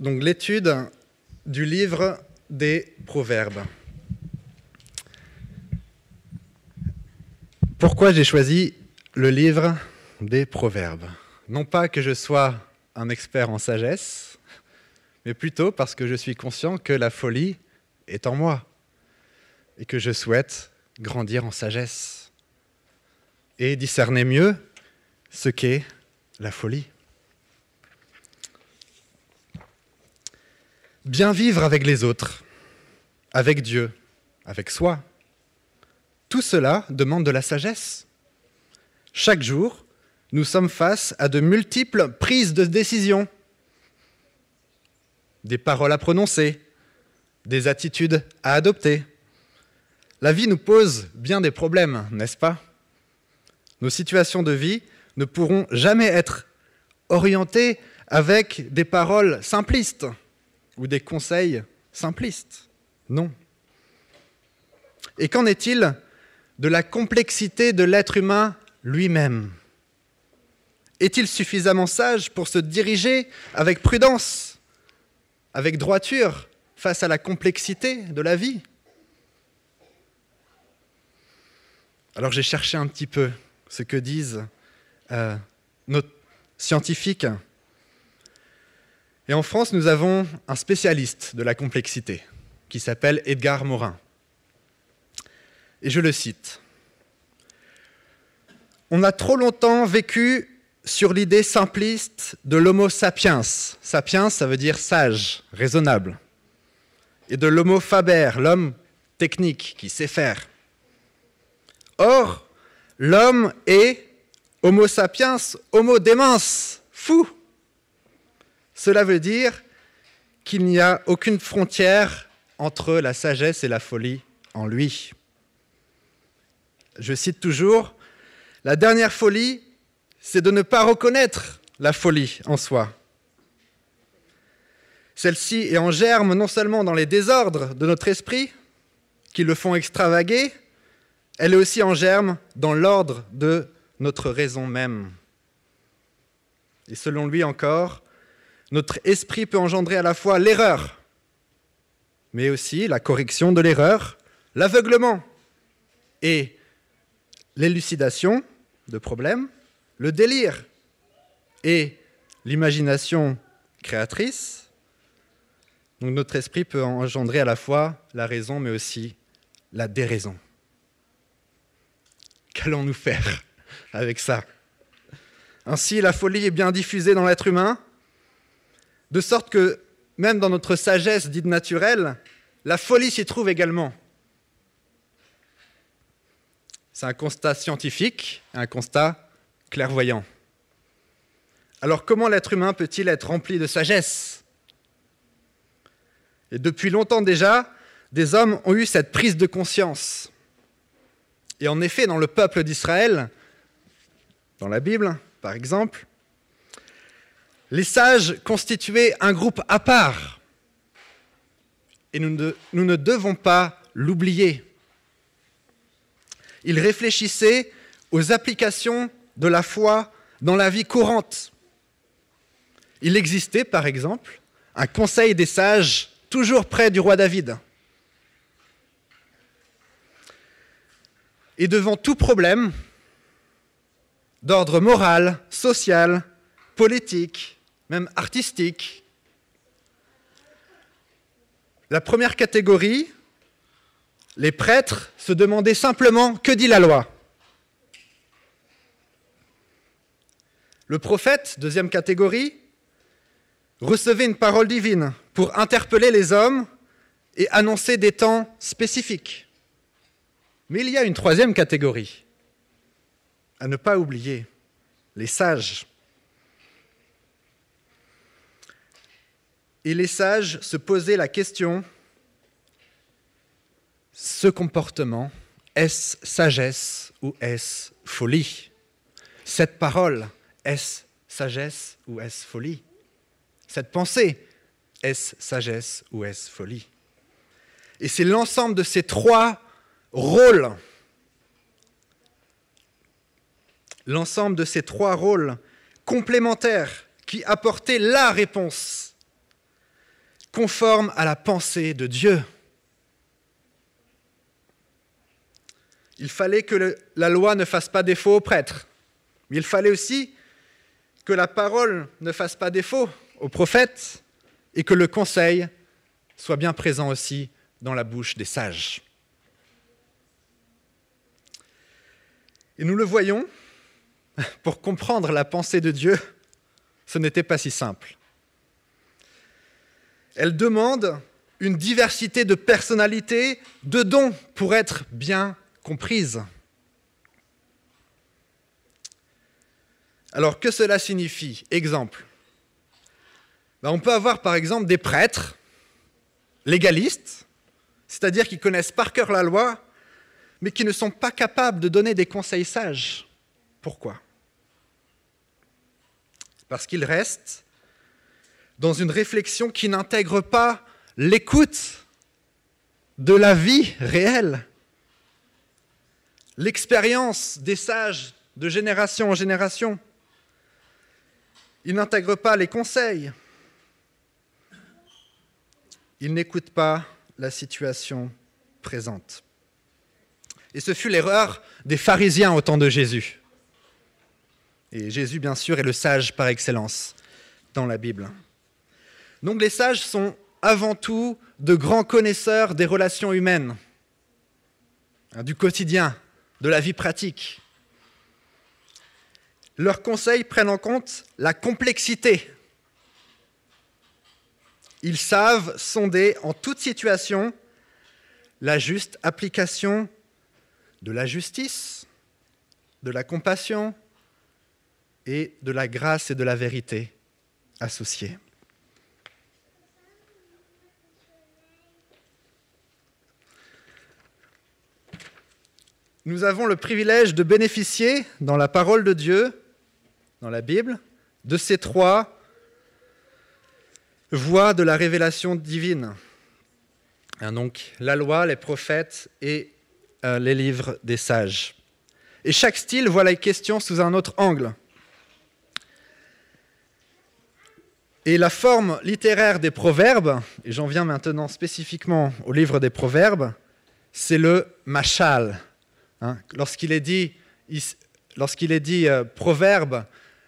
donc l'étude du livre des Proverbes. Pourquoi j'ai choisi le livre des Proverbes? Non pas que je sois un expert en sagesse, mais plutôt parce que je suis conscient que la folie est en moi et que je souhaite grandir en sagesse et discerner mieux ce qu'est la folie. Bien vivre avec les autres, avec Dieu, avec soi, tout cela demande de la sagesse. Chaque jour, nous sommes face à de multiples prises de décision, des paroles à prononcer, des attitudes à adopter. La vie nous pose bien des problèmes, n'est-ce pas? Nos situations de vie ne pourront jamais être orientées avec des paroles simplistes ou des conseils simplistes. Non. Et qu'en est-il de la complexité de l'être humain lui-même? Est-il suffisamment sage pour se diriger avec prudence, avec droiture, face à la complexité de la vie? Alors j'ai cherché un petit peu ce que disent euh, nos scientifiques. Et en France, nous avons un spécialiste de la complexité qui s'appelle Edgar Morin. Et je le cite. On a trop longtemps vécu sur l'idée simpliste de l'homo sapiens. Sapiens, ça veut dire sage, raisonnable. Et de l'homo faber, l'homme technique qui sait faire. Or, l'homme est homo sapiens, homo démens, fou. Cela veut dire qu'il n'y a aucune frontière entre la sagesse et la folie en lui. Je cite toujours, la dernière folie, c'est de ne pas reconnaître la folie en soi. Celle-ci est en germe non seulement dans les désordres de notre esprit, qui le font extravaguer, elle est aussi en germe dans l'ordre de notre raison même. Et selon lui encore, notre esprit peut engendrer à la fois l'erreur, mais aussi la correction de l'erreur, l'aveuglement et l'élucidation de problèmes, le délire et l'imagination créatrice. Notre esprit peut engendrer à la fois la raison, mais aussi la déraison. Qu'allons-nous faire avec ça? Ainsi, la folie est bien diffusée dans l'être humain, de sorte que même dans notre sagesse dite naturelle, la folie s'y trouve également. C'est un constat scientifique, un constat clairvoyant. Alors comment l'être humain peut-il être rempli de sagesse? Et depuis longtemps déjà, des hommes ont eu cette prise de conscience. Et en effet, dans le peuple d'Israël, dans la Bible par exemple, les sages constituaient un groupe à part. Et nous ne, devons pas l'oublier. Ils réfléchissaient aux applications de la foi dans la vie courante. Il existait, par exemple, un conseil des sages toujours près du roi David. Et devant tout problème d'ordre moral, social, politique, même artistique, la première catégorie, les prêtres se demandaient simplement que dit la loi? Le prophète, deuxième catégorie, recevait une parole divine pour interpeller les hommes et annoncer des temps spécifiques. Mais il y a une troisième catégorie, à ne pas oublier, les sages. Et les sages se posaient la question, ce comportement, est-ce sagesse ou est-ce folie? Cette parole, est-ce sagesse ou est-ce folie? Cette pensée, est-ce sagesse ou est-ce folie? Et c'est l'ensemble de ces trois rôles, l'ensemble de ces trois rôles complémentaires qui apportaient la réponse conforme à la pensée de Dieu. Il fallait que la loi ne fasse pas défaut aux prêtres, mais il fallait aussi que la parole ne fasse pas défaut aux prophètes et que le conseil soit bien présent aussi dans la bouche des sages. Et nous le voyons, pour comprendre la pensée de Dieu, ce n'était pas si simple. Elle demande une diversité de personnalités, de dons pour être bien comprise. Alors que cela signifie? Exemple. Ben, on peut avoir par exemple des prêtres légalistes, c'est-à-dire qui connaissent par cœur la loi, mais qui ne sont pas capables de donner des conseils sages. Pourquoi? Parce qu'ils restent dans une réflexion qui n'intègre pas l'écoute de la vie réelle, l'expérience des sages de génération en génération. Ils n'intègrent pas les conseils. Ils n'écoutent pas la situation présente. Et ce fut l'erreur des pharisiens au temps de Jésus. Et Jésus, bien sûr, est le sage par excellence dans la Bible. Donc les sages sont avant tout de grands connaisseurs des relations humaines, hein, du quotidien, de la vie pratique. Leurs conseils prennent en compte la complexité. Ils savent sonder en toute situation la juste application de la justice, de la compassion et de la grâce et de la vérité associées. Nous avons le privilège de bénéficier dans la parole de Dieu dans la Bible de ces trois voies de la révélation divine. Hein, donc la loi, les prophètes et euh, les livres des sages. Et chaque style voit la question sous un autre angle. Et la forme littéraire des proverbes, et j'en viens maintenant spécifiquement au livre des proverbes, c'est le machal. Hein. lorsqu'il est dit, euh, proverbe,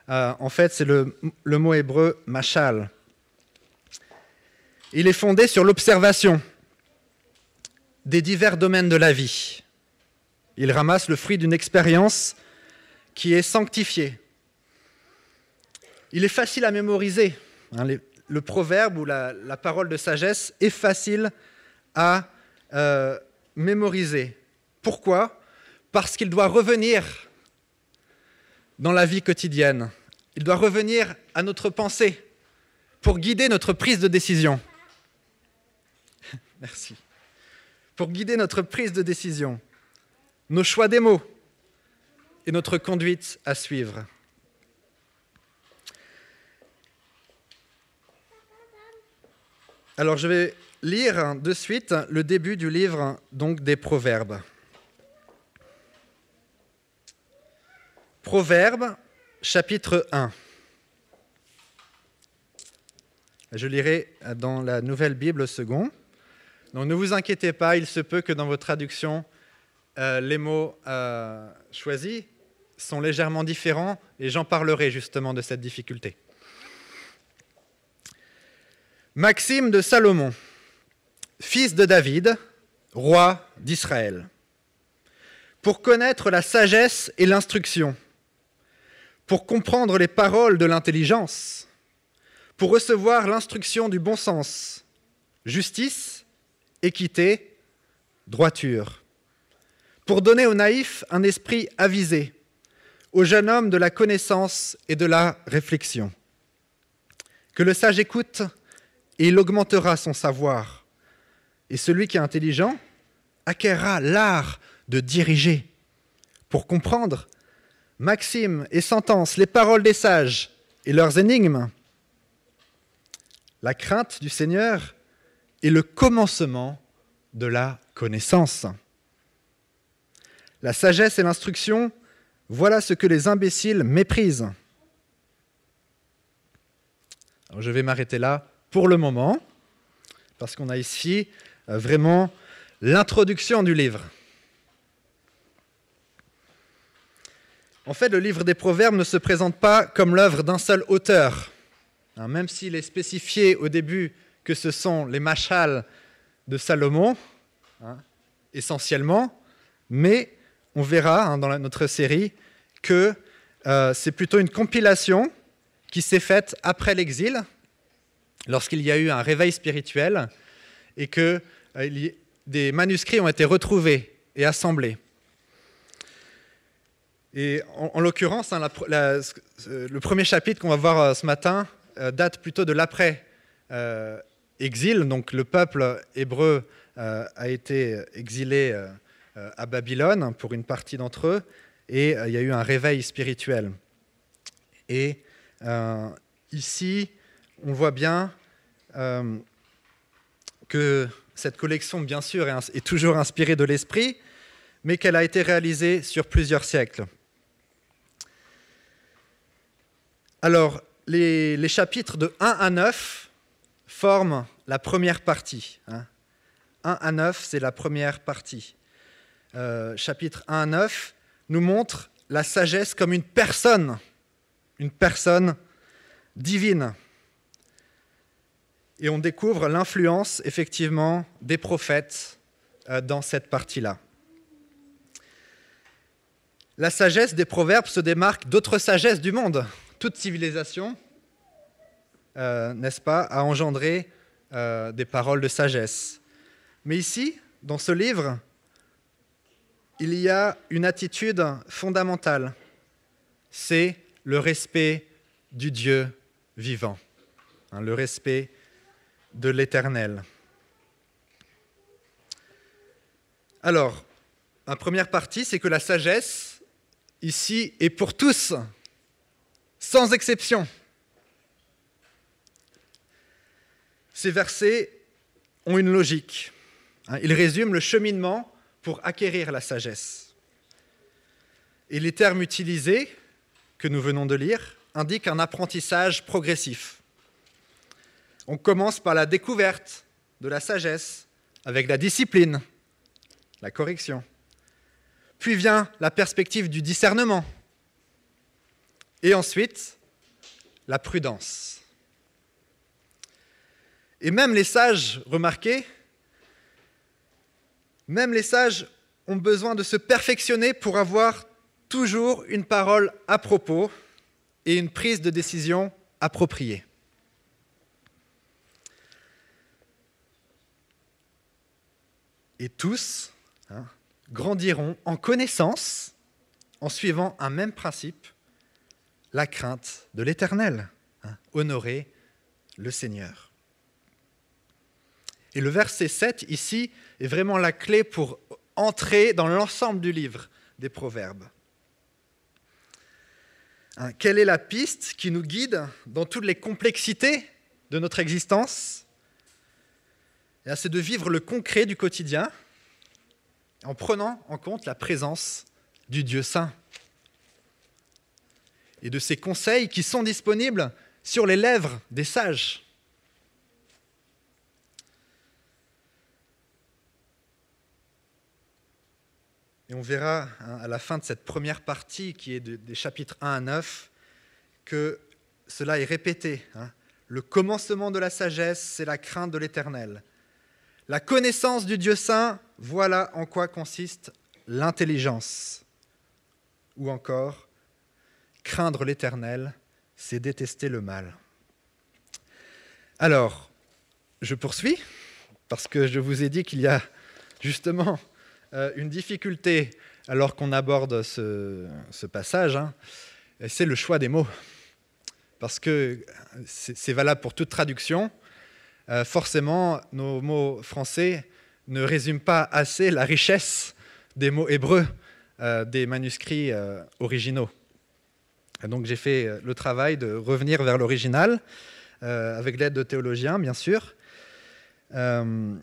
euh, en fait, c'est le, mot hébreu machal. Il est fondé sur l'observation des divers domaines de la vie. Il ramasse le fruit d'une expérience qui est sanctifiée. Il est facile à mémoriser. Hein, le proverbe ou la, la, parole de sagesse est facile à euh, mémoriser. Pourquoi? Parce qu'il doit revenir dans la vie quotidienne. Il doit revenir à notre pensée pour guider notre prise de décision. Merci. Pour guider notre prise de décision, nos choix des mots et notre conduite à suivre. Alors je vais lire de suite le début du livre donc des Proverbes. Proverbes chapitre 1. Je lirai dans la Nouvelle Bible second. Donc ne vous inquiétez pas, il se peut que dans vos traductions, euh, les mots euh, choisis sont légèrement différents et j'en parlerai justement de cette difficulté. Maxime de Salomon, fils de David, roi d'Israël. Pour connaître la sagesse et l'instruction, pour comprendre les paroles de l'intelligence, pour recevoir l'instruction du bon sens, justice, équité, droiture, pour donner aux naïfs un esprit avisé, au jeune homme de la connaissance et de la réflexion. Que le sage écoute et il augmentera son savoir, et celui qui est intelligent acquérera l'art de diriger pour comprendre maximes et sentences, les paroles des sages et leurs énigmes. La crainte du Seigneur est le commencement de la connaissance. La sagesse et l'instruction, voilà ce que les imbéciles méprisent. Je vais m'arrêter là pour le moment parce qu'on a ici euh, vraiment l'introduction du livre. En fait, le livre des Proverbes ne se présente pas comme l'œuvre d'un seul auteur. Hein, même s'il est spécifié au début que ce sont les machals de Salomon, hein, essentiellement, mais on verra hein, dans notre série que euh, c'est plutôt une compilation qui s'est faite après l'exil, lorsqu'il y a eu un réveil spirituel et que euh, des manuscrits ont été retrouvés et assemblés. Et en, l'occurrence, hein, le premier chapitre qu'on va voir euh, ce matin euh, date plutôt de l'après-exil. Donc le peuple hébreu a été exilé à Babylone pour une partie d'entre eux, et il y a eu un réveil spirituel. Et ici, on voit bien que cette collection, bien sûr, est, toujours inspirée de l'esprit, mais qu'elle a été réalisée sur plusieurs siècles. Alors, les, chapitres de 1 à 9 forment la première partie. 1 hein. à 9, c'est la première partie. Euh, chapitre 1 à 9 nous montre la sagesse comme une personne, une personne divine. Et on découvre l'influence, effectivement, des prophètes euh, dans cette partie-là. La sagesse des proverbes se démarque d'autres sagesses du monde. Toute civilisation, euh, n'est-ce pas, a engendré euh, des paroles de sagesse. Mais ici, dans ce livre, il y a une attitude fondamentale. C'est le respect du Dieu vivant, hein, le respect de l'Éternel. Alors, la première partie, c'est que la sagesse, ici, est pour tous, sans exception. Ces versets ont une logique. Hein. Ils résument le cheminement pour acquérir la sagesse. Et les termes utilisés, que nous venons de lire, indiquent un apprentissage progressif. On commence par la découverte de la sagesse avec la discipline, la correction. Puis vient la perspective du discernement. Et ensuite, la prudence. Et même les sages, remarquez, même les sages ont besoin de se perfectionner pour avoir toujours une parole à propos et une prise de décision appropriée. et tous hein, grandiront en connaissance en suivant un même principe, la crainte de l'Éternel, hein, honorer le Seigneur. Et le verset 7 ici est vraiment la clé pour entrer dans l'ensemble du livre des Proverbes. Hein, quelle est la piste qui nous guide dans toutes les complexités de notre existence? C'est de vivre le concret du quotidien en prenant en compte la présence du Dieu saint et de ses conseils qui sont disponibles sur les lèvres des sages. Et on verra hein, à la fin de cette première partie, qui est des chapitres 1 à 9, que cela est répété. Hein. Le commencement de la sagesse, c'est la crainte de l'Éternel. La connaissance du Dieu saint, voilà en quoi consiste l'intelligence. Ou encore, craindre l'Éternel, c'est détester le mal. Alors, je poursuis, parce que je vous ai dit qu'il y a justement euh, une difficulté alors qu'on aborde ce, passage, hein, c'est le choix des mots. Parce que c'est valable pour toute traduction. Euh, forcément, nos mots français ne résument pas assez la richesse des mots hébreux euh, des manuscrits euh, donc j'ai fait le travail de revenir vers l'original, avec l'aide de théologiens, bien sûr. alors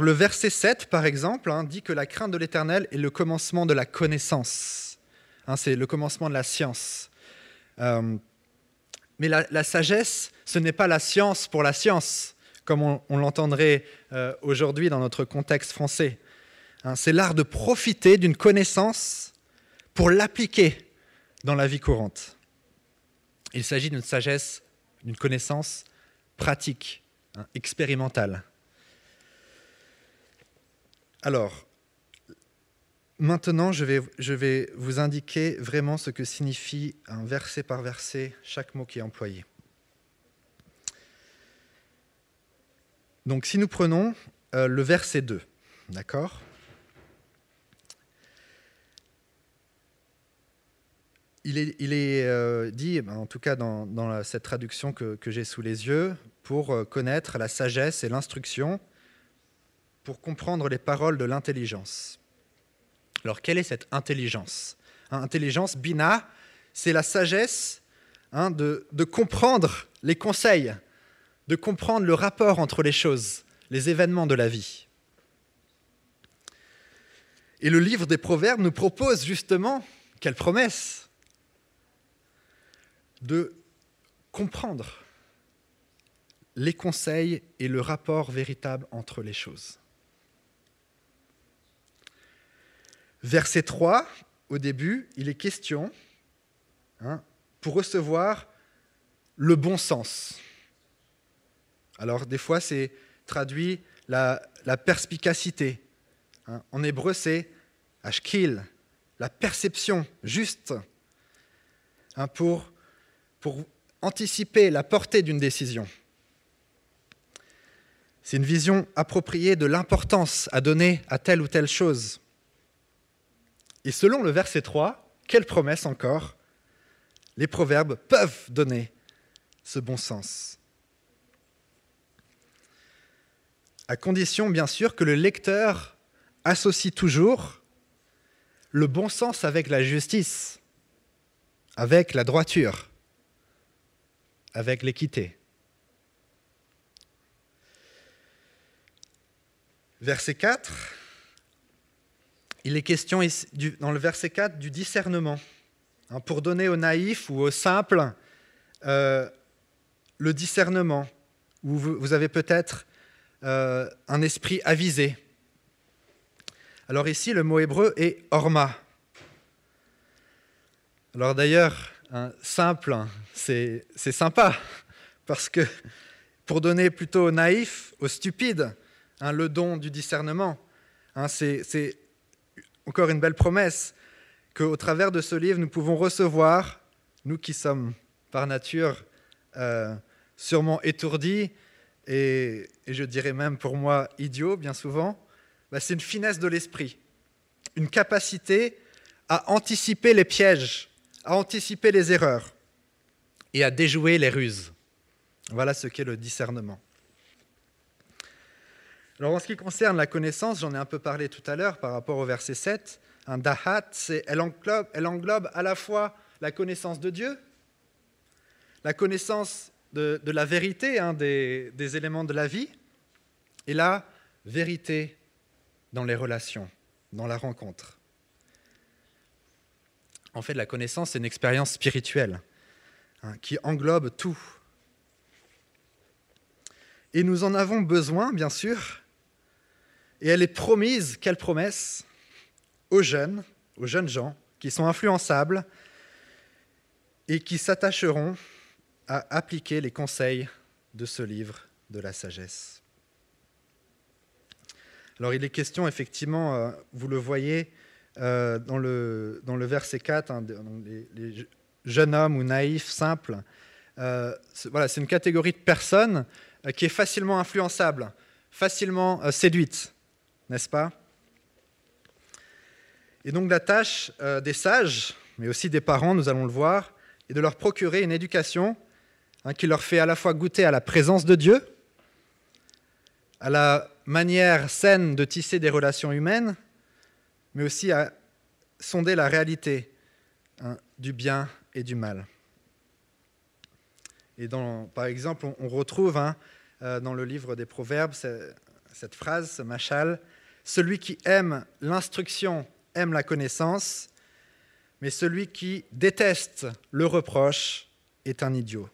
le verset 7, par exemple, hein, dit que la crainte de l'Éternel est le commencement de la connaissance. Hein, c'est le commencement de la science. mais la sagesse ce n'est pas la science pour la science, comme on, l'entendrait euh, aujourd'hui dans notre contexte français. Hein, c'est l'art de profiter d'une connaissance pour l'appliquer dans la vie courante. Il s'agit d'une sagesse, d'une connaissance pratique, hein, expérimentale. Alors, maintenant, je vais, vous indiquer vraiment ce que signifie un verset par verset chaque mot qui est employé. Donc si nous prenons euh, le verset 2, d'accord? Il est, euh, dit, en tout cas dans, cette traduction que, j'ai sous les yeux, pour euh, connaître la sagesse et l'instruction, pour comprendre les paroles de l'intelligence. Alors quelle est cette intelligence? Hein, Intelligence, bina, c'est la sagesse hein, de, de comprendre les conseils de comprendre le rapport entre les choses, les événements de la vie. Et le livre des Proverbes nous propose justement, quelle promesse, de comprendre les conseils et le rapport véritable entre les choses. Verset 3, au début, il est question, hein, pour recevoir le bon sens. Alors des fois, c'est traduit la, perspicacité. Hein. En hébreu, c'est ashkil, la perception juste, hein, pour, pour anticiper la portée d'une décision. C'est une vision appropriée de l'importance à donner à telle ou telle chose. Et selon le verset 3, quelle promesse encore Les proverbes peuvent donner ce bon sens. à condition bien sûr que le lecteur associe toujours le bon sens avec la justice, avec la droiture, avec l'équité. Verset 4, il est question dans le verset 4 du discernement, hein, pour donner aux naïfs ou aux simples euh, le discernement, où vous avez peut-être euh, un esprit avisé. Alors ici, le mot hébreu est orma. Alors d'ailleurs, simple, c'est sympa, parce que pour donner plutôt aux naïfs, aux stupides, hein, le don du discernement, hein, c'est encore une belle promesse qu'au travers de ce livre, nous pouvons recevoir, nous qui sommes par nature euh, sûrement étourdis, et, je dirais même pour moi idiot bien souvent, bah, c'est une finesse de l'esprit, une capacité à anticiper les pièges, à anticiper les erreurs et à déjouer les ruses. Voilà ce qu'est le discernement. Alors en ce qui concerne la connaissance, j'en ai un peu parlé tout à l'heure par rapport au verset 7, un dahat, elle englobe, elle englobe à la fois la connaissance de Dieu, la connaissance de, la vérité, hein, des, éléments de la vie, et la vérité dans les relations, dans la rencontre. En fait, la connaissance, c'est une expérience spirituelle hein, qui englobe tout. Et nous en avons besoin, bien sûr, et elle est promise, quelle promesse, aux jeunes, aux jeunes gens qui sont influençables et qui s'attacheront à appliquer les conseils de ce livre de la sagesse. Alors il est question, effectivement, euh, vous le voyez euh, dans, le, verset 4, hein, les, jeunes hommes ou naïfs, simples, euh, voilà, c'est une catégorie de personnes qui est facilement influençable, facilement séduite, n'est-ce pas? Et donc la tâche des sages, mais aussi des parents, nous allons le voir, est de leur procurer une éducation Hein, qui leur fait à la fois goûter à la présence de Dieu, à la manière saine de tisser des relations humaines, mais aussi à sonder la réalité hein, du bien et du mal. Et par exemple, on, retrouve hein, euh, dans le livre des Proverbes cette phrase, ce machal, Celui qui aime l'instruction aime la connaissance, mais celui qui déteste le reproche est un idiot.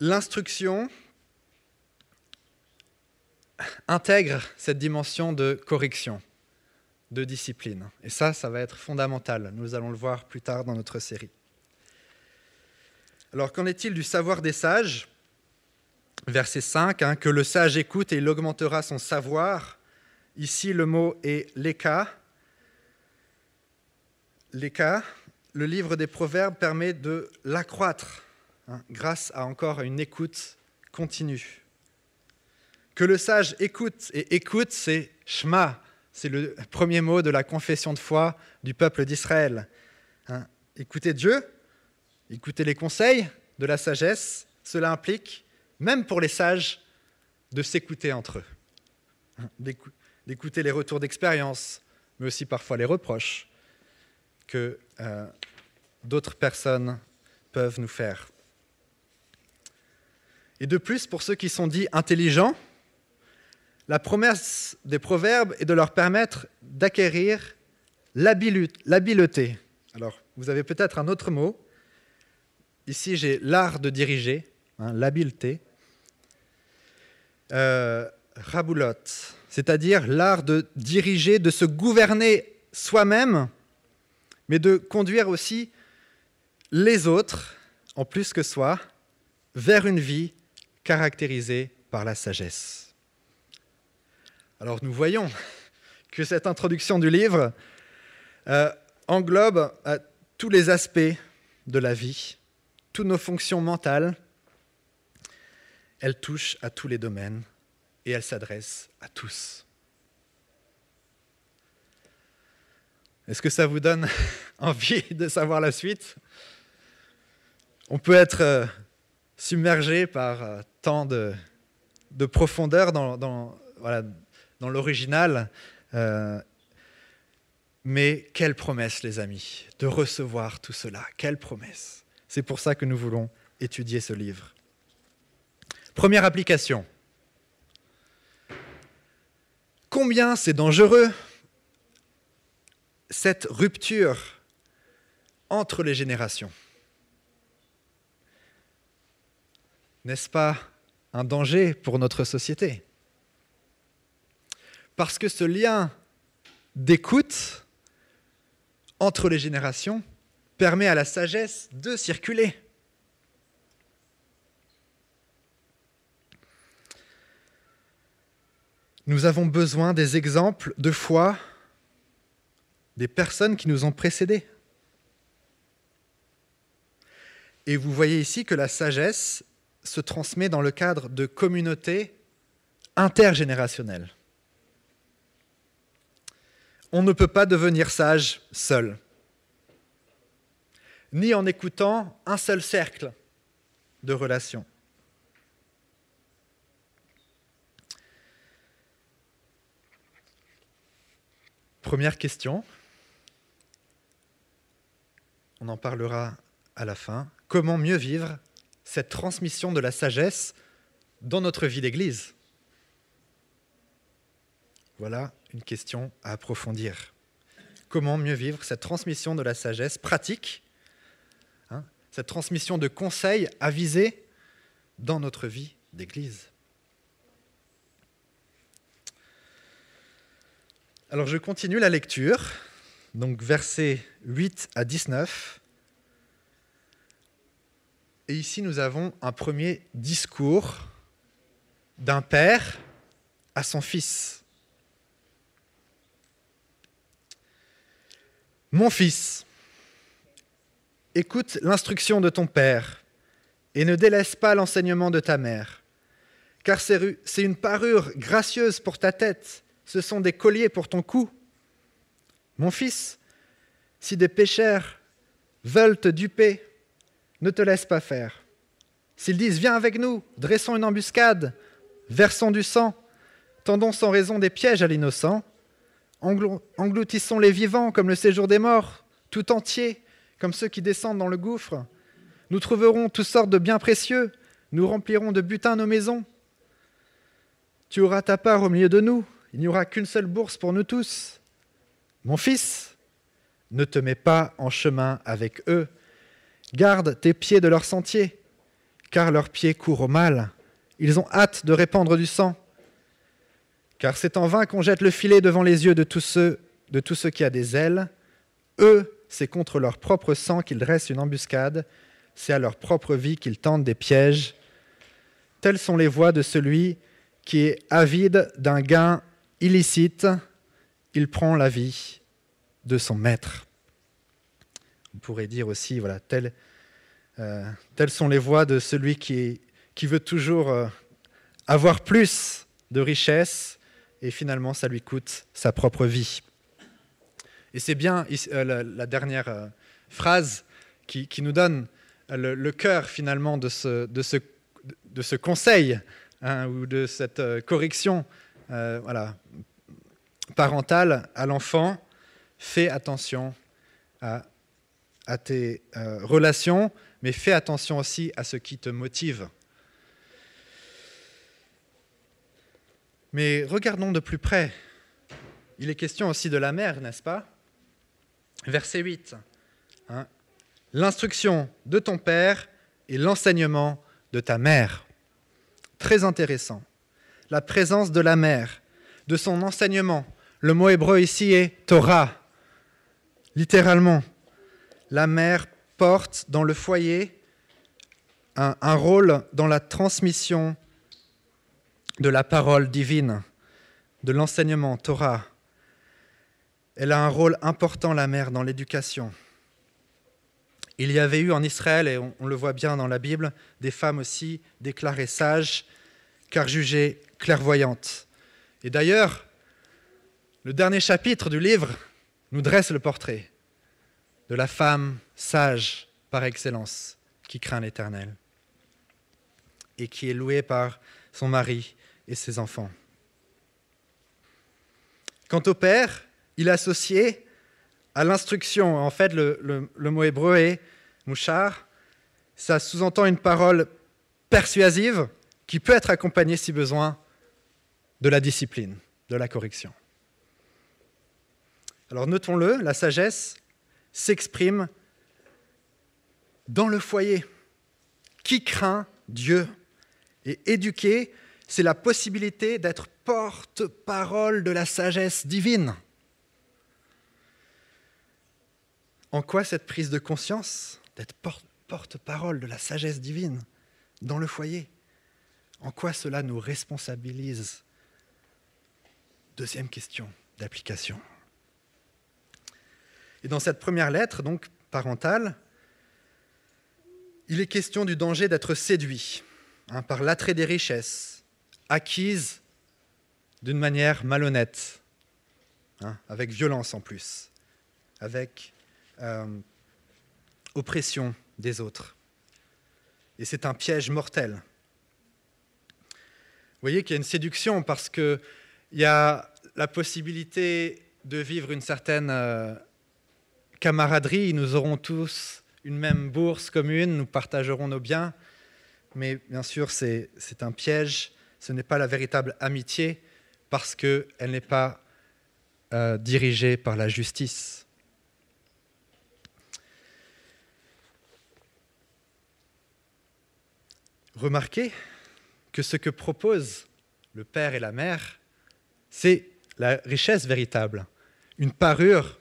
l'instruction intègre cette dimension de correction, de discipline. Et ça, ça va être fondamental. Nous allons le voir plus tard dans notre série. Alors, qu'en est-il du savoir des sages? Verset 5, hein, que le sage écoute et il augmentera son savoir. Ici, le mot est l'éka. L'éka, le livre des Proverbes permet de l'accroître hein, grâce à encore une écoute continue. Que le sage écoute, et écoute, c'est Shema, c'est le premier mot de la confession de foi du peuple d'Israël. Hein, écouter Dieu, écouter les conseils de la sagesse, cela implique, même pour les sages, de s'écouter entre eux, hein, d'écouter les retours d'expérience, mais aussi parfois les reproches que euh, d'autres personnes peuvent nous faire. Et de plus, pour ceux qui sont dits intelligents, la promesse des proverbes est de leur permettre d'acquérir l'habileté. Alors, vous avez peut-être un autre mot. Ici, j'ai l'art de diriger, hein, l'habileté. Euh, raboulot, c'est-à-dire l'art de diriger, de se gouverner soi-même, mais de conduire aussi les autres, en plus que soi, vers une vie caractérisée par la sagesse. Alors nous voyons que cette introduction du livre euh, englobe euh, tous les aspects de la vie, toutes nos fonctions mentales. Elle touche à tous les domaines et elle s'adresse à tous. Est-ce que ça vous donne envie de savoir la suite? On peut être euh, submergé par tant de, profondeur dans, dans voilà, dans l'original. Euh, mais quelle promesse, les amis, de recevoir tout cela. Quelle promesse. C'est pour ça que nous voulons étudier ce livre. Première application. Combien c'est dangereux cette rupture entre les générations. N'est-ce pas un danger pour notre société? Parce que ce lien d'écoute entre les générations permet à la sagesse de circuler. Nous avons besoin des exemples de foi des personnes qui nous ont précédés. Et vous voyez ici que la sagesse se transmet dans le cadre de communautés intergénérationnelles on ne peut pas devenir sage seul, ni en écoutant un seul cercle de relations. Première question, on en parlera à la fin. Comment mieux vivre cette transmission de la sagesse dans notre vie d'Église? Voilà une question à approfondir. Comment mieux vivre cette transmission de la sagesse pratique, hein, cette transmission de conseils avisés dans notre vie d'Église? Alors je continue la lecture, donc versets 8 à 19. Et ici nous avons un premier discours d'un père à son fils. Mon fils, écoute l'instruction de ton père et ne délaisse pas l'enseignement de ta mère, car c'est une parure gracieuse pour ta tête, ce sont des colliers pour ton cou. Mon fils, si des pécheurs veulent te duper, ne te laisse pas faire. S'ils disent Viens avec nous, dressons une embuscade, versons du sang, tendons sans raison des pièges à l'innocent, Engloutissons les vivants comme le séjour des morts, tout entier, comme ceux qui descendent dans le gouffre. Nous trouverons toutes sortes de biens précieux, nous remplirons de butin nos maisons. Tu auras ta part au milieu de nous, il n'y aura qu'une seule bourse pour nous tous. Mon fils, ne te mets pas en chemin avec eux, garde tes pieds de leur sentier, car leurs pieds courent au mal. Ils ont hâte de répandre du sang. Car c'est en vain qu'on jette le filet devant les yeux de tous ceux, de tous ceux qui a des ailes. Eux, c'est contre leur propre sang qu'ils dressent une embuscade, c'est à leur propre vie qu'ils tentent des pièges. Telles sont les voies de celui qui est avide d'un gain illicite, il prend la vie de son maître. On pourrait dire aussi, voilà, telles, euh, sont les voies de celui qui, qui veut toujours euh, avoir plus de richesse, et finalement ça lui coûte sa propre vie. Et c'est bien euh, la, dernière phrase qui, nous donne le, cœur finalement de ce, conseil hein, ou de cette correction parentale à l'enfant, fais attention à, tes euh, relations, mais fais attention aussi à ce qui te motive. Mais regardons de plus près. Il est question aussi de la mère, n'est-ce pas? Verset 8. Hein. L'instruction de ton père et l'enseignement de ta mère. Très intéressant. La présence de la mère, de son enseignement, le mot hébreu ici est Torah. Littéralement, la mère porte dans le foyer un, rôle dans la transmission de la parole divine, de l'enseignement Torah. Elle a un rôle important, la mère, dans l'éducation. Il y avait eu en Israël, et on, le voit bien dans la Bible, des femmes aussi déclarées sages, car jugées clairvoyantes. Et d'ailleurs, le dernier chapitre du livre nous dresse le portrait de la femme sage par excellence qui craint l'Éternel et qui est louée par son mari et ses enfants. Quant au père, il est associé à l'instruction. En fait, le, mot hébreu est mouchar. Ça sous-entend une parole persuasive qui peut être accompagnée, si besoin, de la discipline, de la correction. Alors notons-le, la sagesse s'exprime dans le foyer. Qui craint Dieu Et éduquer, c'est la possibilité d'être porte-parole de la sagesse divine. En quoi cette prise de conscience d'être porte-parole de la sagesse divine dans le foyer En quoi cela nous responsabilise? Deuxième question d'application. Et dans cette première lettre, donc parentale, il est question du danger d'être séduit hein, par l'attrait des richesses, acquises d'une manière malhonnête, hein, avec violence en plus, avec euh, oppression des autres. Et c'est un piège mortel. Vous voyez qu'il y a une séduction parce qu'il y a la possibilité de vivre une certaine euh, camaraderie, nous aurons tous une même bourse commune, nous partagerons nos biens, mais bien sûr c'est un piège, ce n'est pas la véritable amitié parce qu'elle n'est pas euh, dirigée par la justice. Remarquez que ce que proposent le père et la mère, c'est la richesse véritable, une parure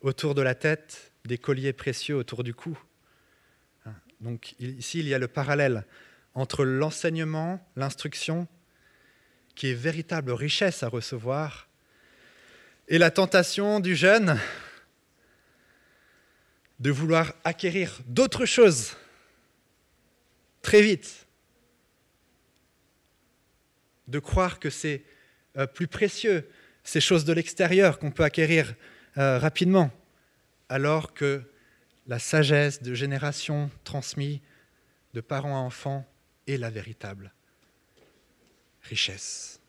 autour de la tête, des colliers précieux autour du cou. Hein, donc ici, il y a le parallèle entre l'enseignement, l'instruction, qui est véritable richesse à recevoir, et la tentation du jeune de vouloir acquérir d'autres choses très vite, de croire que c'est euh, plus précieux ces choses de l'extérieur qu'on peut acquérir euh, rapidement, alors que la sagesse de génération transmise de parents à enfants est la véritable richesse.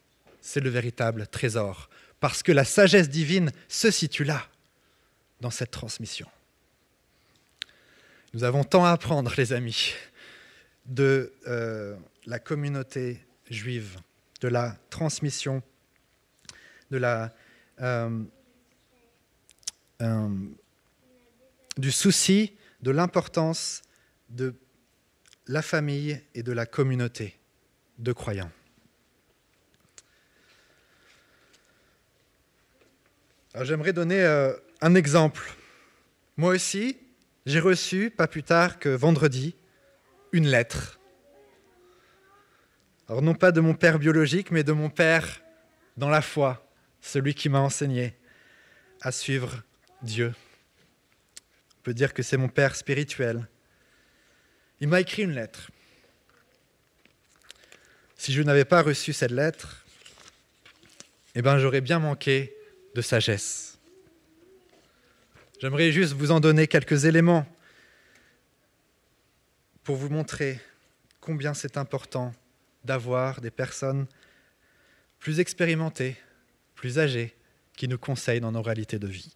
C'est le véritable trésor, parce que la sagesse divine se situe là, dans cette transmission. Nous avons tant à apprendre, les amis, de euh, la communauté juive, de la transmission, euh, euh, du souci de l'importance de la famille et de la communauté de croyants. J'aimerais donner euh, un exemple. Moi aussi, j'ai reçu, pas plus tard que vendredi, une lettre. Alors non pas de mon père biologique, mais de mon père dans la foi, celui qui m'a enseigné à suivre Dieu. On peut dire que c'est mon père spirituel. Il m'a écrit une lettre. Si je n'avais pas reçu cette lettre, eh ben, j'aurais bien manqué de sagesse. J'aimerais juste vous en donner quelques éléments pour vous montrer combien c'est important d'avoir des personnes plus expérimentées, plus âgées, qui nous conseillent dans nos réalités de vie.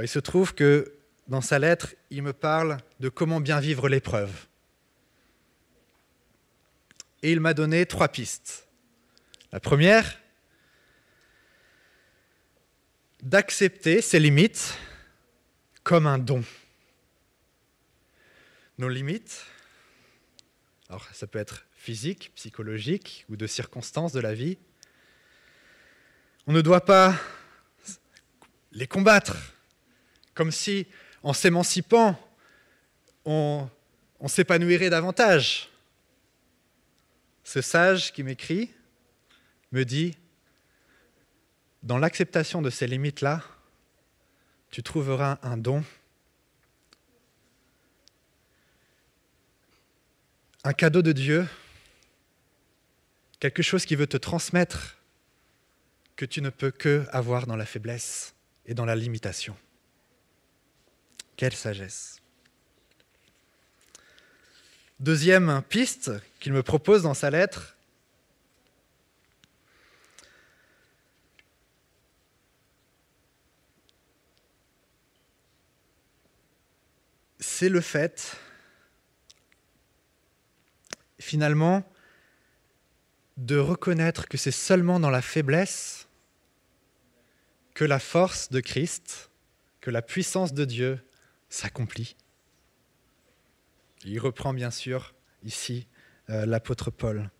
il se trouve que dans sa lettre, il me parle de comment bien vivre l'épreuve. Et il m'a donné trois pistes. La première, d'accepter ses limites comme un don. Nos limites, alors ça peut être physique, psychologique ou de circonstances de la vie, on ne doit pas les combattre, comme si en s'émancipant, on, s'épanouirait davantage. Ce sage qui m'écrit me dit, dans l'acceptation de ces limites-là, tu trouveras un don, un cadeau de Dieu, quelque chose qui veut te transmettre que tu ne peux que avoir dans la faiblesse et dans la limitation. Quelle sagesse. Deuxième piste qu'il me propose dans sa lettre, c'est le fait, finalement, de reconnaître que c'est seulement dans la faiblesse que la force de Christ, que la puissance de Dieu s'accomplit. Il reprend bien sûr ici euh, l'apôtre Paul.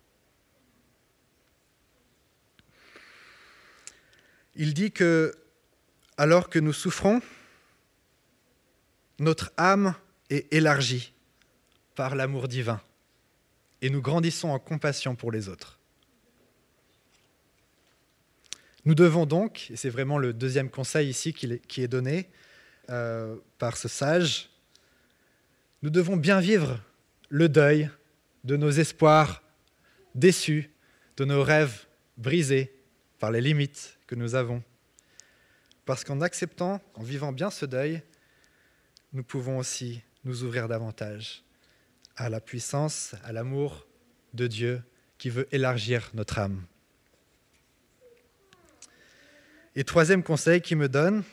Il dit que alors que nous souffrons, notre âme est élargie par l'amour divin et nous grandissons en compassion pour les autres. Nous devons donc, et c'est vraiment le deuxième conseil ici qui est donné euh, par ce sage, nous devons bien vivre le deuil de nos espoirs déçus, de nos rêves brisés par les limites que nous avons. Parce qu'en acceptant, en vivant bien ce deuil, nous pouvons aussi nous ouvrir davantage à la puissance, à l'amour de Dieu qui veut élargir notre âme. Et troisième conseil qu'il me donne,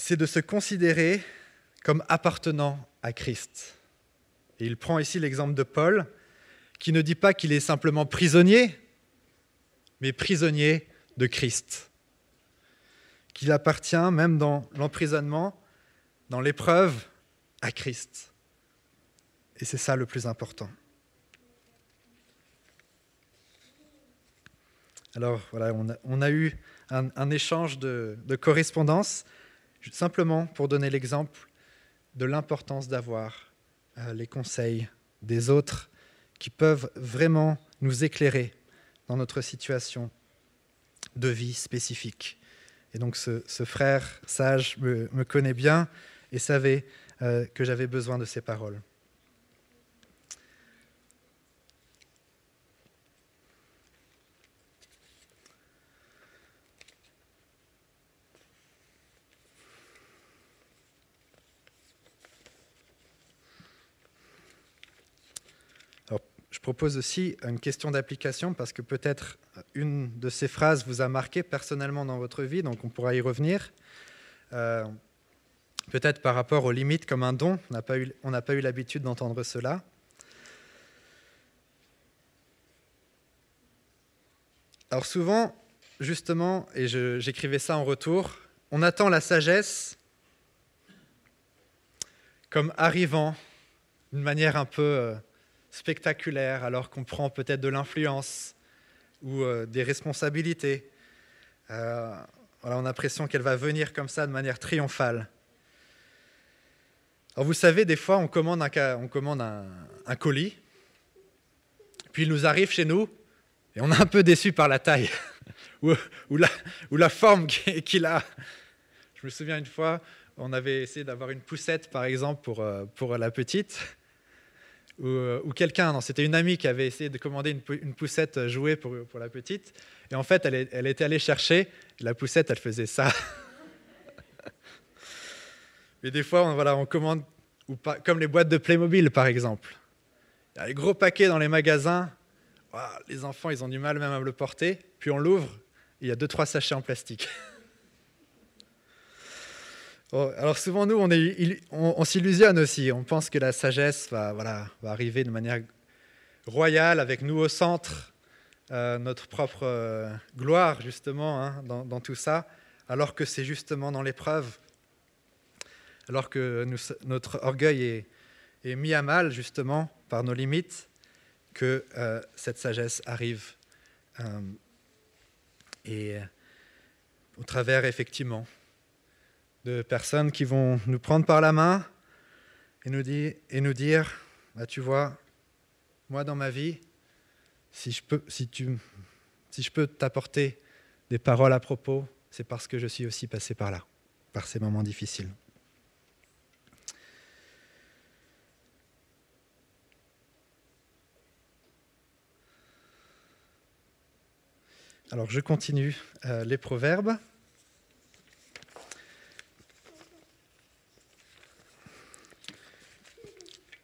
c'est de se considérer comme appartenant à Christ. Et il prend ici l'exemple de Paul, qui ne dit pas qu'il est simplement prisonnier, mais prisonnier de Christ qu'il appartient, même dans l'emprisonnement, dans l'épreuve, à Christ. Et c'est ça le plus important. Alors voilà, on a, eu un, échange de, de, correspondance, simplement pour donner l'exemple de l'importance d'avoir euh, les conseils des autres qui peuvent vraiment nous éclairer dans notre situation de vie spécifique. Et donc ce, frère sage me, connaît bien et savait euh, que j'avais besoin de ces paroles. Je propose aussi une question d'application parce que peut-être une de ces phrases vous a marqué personnellement dans votre vie, donc on pourra y revenir. Euh, peut-être par rapport aux limites comme un don, on n'a pas eu, eu l'habitude d'entendre cela. Alors souvent, justement, et j'écrivais ça en retour, on attend la sagesse comme arrivant d'une manière un peu euh, spectaculaire, alors qu'on prend peut-être de l'influence ou euh, des responsabilités. Euh, voilà, on a l'impression qu'elle va venir comme ça de manière triomphale. Alors vous savez, des fois, on commande un, on commande un, colis, puis il nous arrive chez nous, et on est un peu déçu par la taille ou, la, ou, la, forme qu'il a. Je me souviens une fois, on avait essayé d'avoir une poussette, par exemple, pour, pour la petite. Euh, ou, quelqu'un, c'était une amie qui avait essayé de commander une, poussette jouée pour, pour, la petite. Et en fait, elle, elle était allée chercher, la poussette, elle faisait ça. Mais des fois, on, voilà, on commande, ou pas, comme les boîtes de Playmobil, par exemple. Il y a les gros paquets dans les magasins. les enfants, ils ont du mal même à le porter. Puis on l'ouvre, il y a deux, trois sachets en plastique. Oh, alors souvent, nous, on, s'illusionne aussi. On pense que la sagesse va, voilà, va, arriver de manière royale, avec nous au centre, euh, notre propre euh, gloire, justement, hein, dans, tout ça, alors que c'est justement dans l'épreuve, alors que notre orgueil est, mis à mal, justement, par nos limites, que euh, cette sagesse arrive. et au travers, effectivement, de personnes qui vont nous prendre par la main et nous, et nous dire bah, Tu vois, moi dans ma vie, si je peux, si tu, si je peux t'apporter des paroles à propos, c'est parce que je suis aussi passé par là, par ces moments difficiles. Alors je continue euh, les proverbes.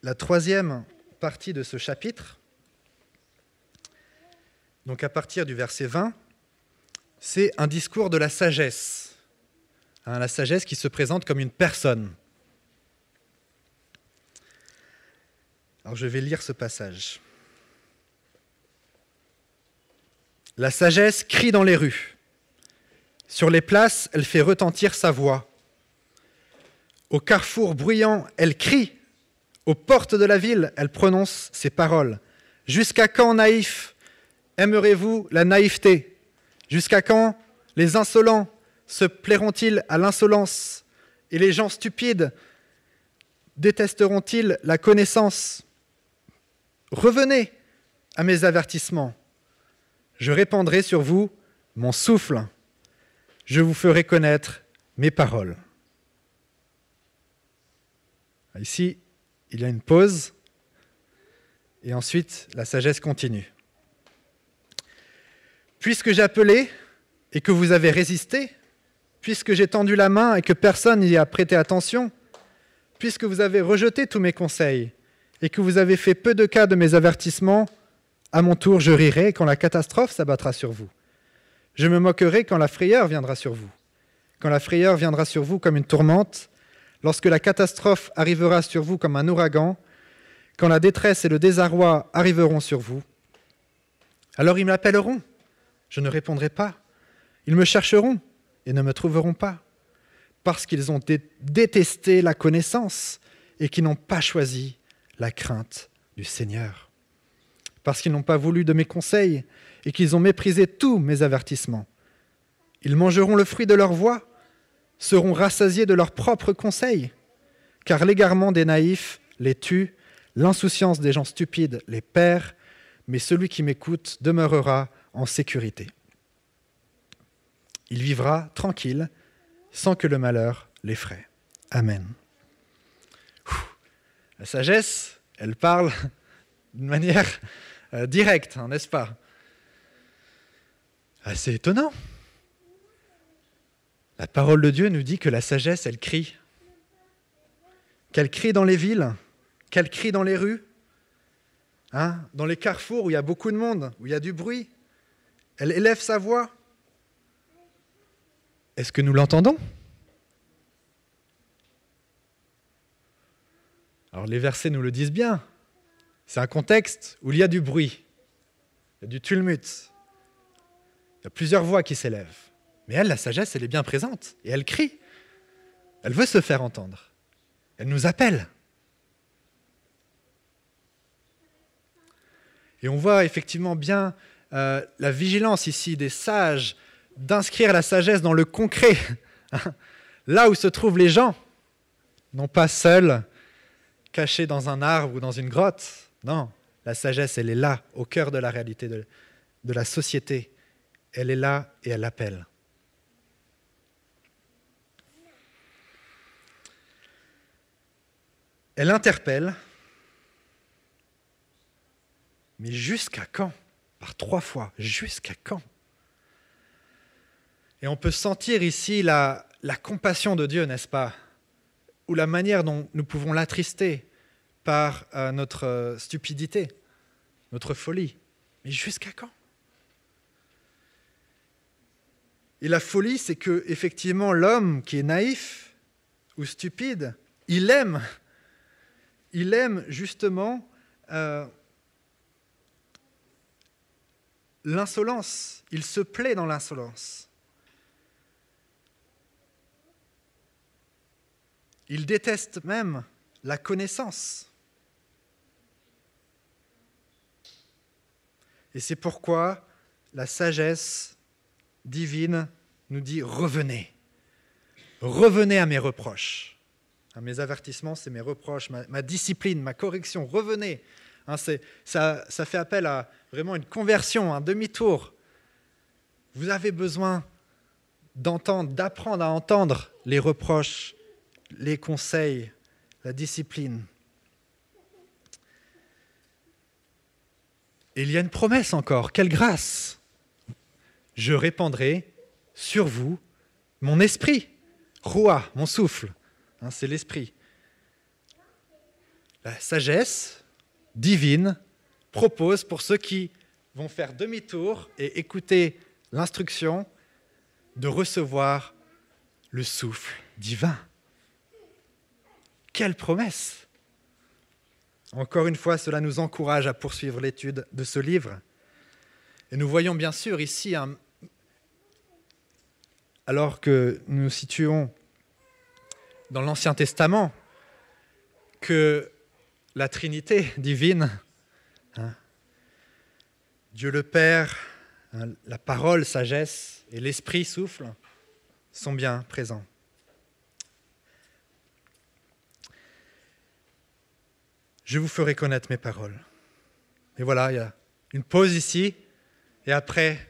La troisième partie de ce chapitre, donc à partir du verset 20, c'est un discours de la sagesse. Hein, la sagesse qui se présente comme une personne. Alors je vais lire ce passage. La sagesse crie dans les rues. Sur les places, elle fait retentir sa voix. Au carrefour bruyant, elle crie aux portes de la ville, elle prononce ces paroles. Jusqu'à quand, naïfs, aimerez-vous la naïveté? Jusqu'à quand les insolents se plairont-ils à l'insolence? Et les gens stupides détesteront-ils la connaissance? Revenez à mes avertissements. Je répandrai sur vous mon souffle. Je vous ferai connaître mes paroles. Ici, il y a une pause, et ensuite la sagesse continue. Puisque j'ai appelé et que vous avez résisté, puisque j'ai tendu la main et que personne n'y a prêté attention, puisque vous avez rejeté tous mes conseils et que vous avez fait peu de cas de mes avertissements, à mon tour je rirai quand la catastrophe s'abattra sur vous. Je me moquerai quand la frayeur viendra sur vous. Quand la frayeur viendra sur vous comme une tourmente, lorsque la catastrophe arrivera sur vous comme un ouragan, quand la détresse et le désarroi arriveront sur vous, alors ils m'appelleront, je ne répondrai pas. Ils me chercheront et ne me trouveront pas, parce qu'ils ont détesté la connaissance et qu'ils n'ont pas choisi la crainte du Seigneur, parce qu'ils n'ont pas voulu de mes conseils et qu'ils ont méprisé tous mes avertissements. Ils mangeront le fruit de leur voix seront rassasiés de leurs propres conseils, car l'égarement des naïfs les tue, l'insouciance des gens stupides les perd, mais celui qui m'écoute demeurera en sécurité. Il vivra tranquille, sans que le malheur l'effraie. Amen. La sagesse, elle parle d'une manière euh, directe, hein, n'est-ce pas? C'est étonnant. La parole de Dieu nous dit que la sagesse, elle crie. Qu'elle crie dans les villes, qu'elle crie dans les rues, hein, dans les carrefours où il y a beaucoup de monde, où il y a du bruit. Elle élève sa voix. Est-ce que nous l'entendons? Alors les versets nous le disent bien. C'est un contexte où il y a du bruit, il y a du tumulte, il y a plusieurs voix qui s'élèvent. Mais elle, la sagesse, elle est bien présente et elle crie. Elle veut se faire entendre. Elle nous appelle. Et on voit effectivement bien euh, la vigilance ici des sages d'inscrire la sagesse dans le concret, là où se trouvent les gens, non pas seuls, cachés dans un arbre ou dans une grotte. Non, la sagesse, elle est là, au cœur de la réalité de la société. Elle est là et elle appelle. Elle interpelle, mais jusqu'à quand? Par trois fois, jusqu'à quand? Et on peut sentir ici la, compassion de Dieu, n'est-ce pas? Ou la manière dont nous pouvons l'attrister par euh, notre euh, stupidité, notre folie. Mais jusqu'à quand? Et la folie, c'est que effectivement l'homme qui est naïf ou stupide, il aime il aime justement euh, l'insolence. Il se plaît dans l'insolence. Il déteste même la connaissance. Et c'est pourquoi la sagesse divine nous dit revenez, revenez à mes reproches. Mes avertissements, c'est mes reproches, ma, discipline, ma correction. Revenez. Hein, ça, ça fait appel à vraiment une conversion, un demi-tour. Vous avez besoin d'entendre, d'apprendre à entendre les reproches, les conseils, la discipline. Et il y a une promesse encore, quelle grâce Je répandrai sur vous mon esprit, roi, mon souffle. Hein, c'est l'esprit. La sagesse divine propose pour ceux qui vont faire demi-tour et écouter l'instruction de recevoir le souffle divin. Quelle promesse Encore une fois, cela nous encourage à poursuivre l'étude de ce livre. Et nous voyons bien sûr ici, alors que nous nous situons dans l'Ancien Testament que la Trinité divine, hein, Dieu le Père, hein, la parole, sagesse et l'Esprit souffle sont bien présents. Je vous ferai connaître mes paroles. Et voilà, il y a une pause ici, et après,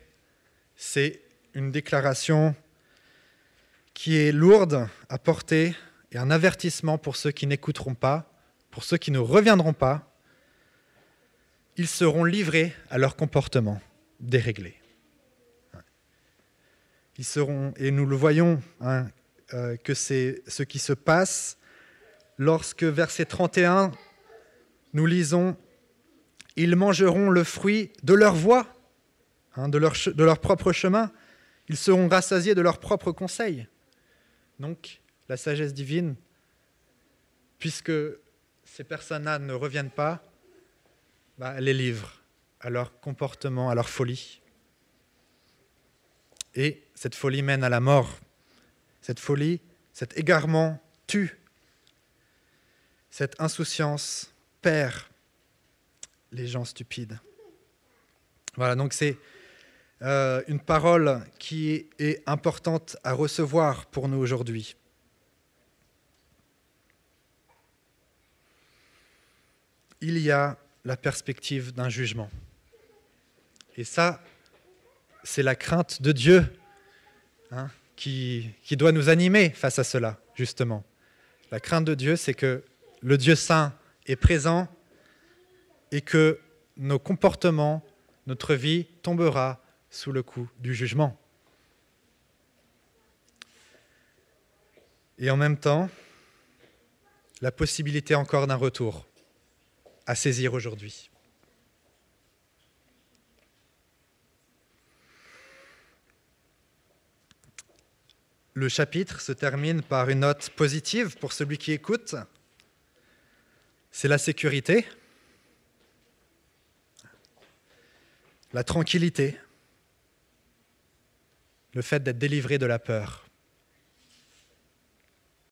c'est une déclaration qui est lourde à porter et un avertissement pour ceux qui n'écouteront pas, pour ceux qui ne reviendront pas. Ils seront livrés à leur comportement déréglé. Ils seront, et nous le voyons, hein, euh, que c'est ce qui se passe lorsque, verset 31, nous lisons Ils mangeront le fruit de leur voix, hein, de, leur, de leur propre chemin. Ils seront rassasiés de leurs propres conseils. Donc, la sagesse divine, puisque ces personnes-là ne reviennent pas, bah, elle les livre à leur comportement, à leur folie. Et cette folie mène à la mort. Cette folie, cet égarement tue. Cette insouciance perd les gens stupides. Voilà, donc c'est euh, une parole qui est importante à recevoir pour nous aujourd'hui. Il y a la perspective d'un jugement. Et ça, c'est la crainte de Dieu hein, qui, qui doit nous animer face à cela, justement. La crainte de Dieu, c'est que le Dieu saint est présent et que nos comportements, notre vie tombera sous le coup du jugement. Et en même temps, la possibilité encore d'un retour à saisir aujourd'hui. Le chapitre se termine par une note positive pour celui qui écoute. C'est la sécurité, la tranquillité, le fait d'être délivré de la peur.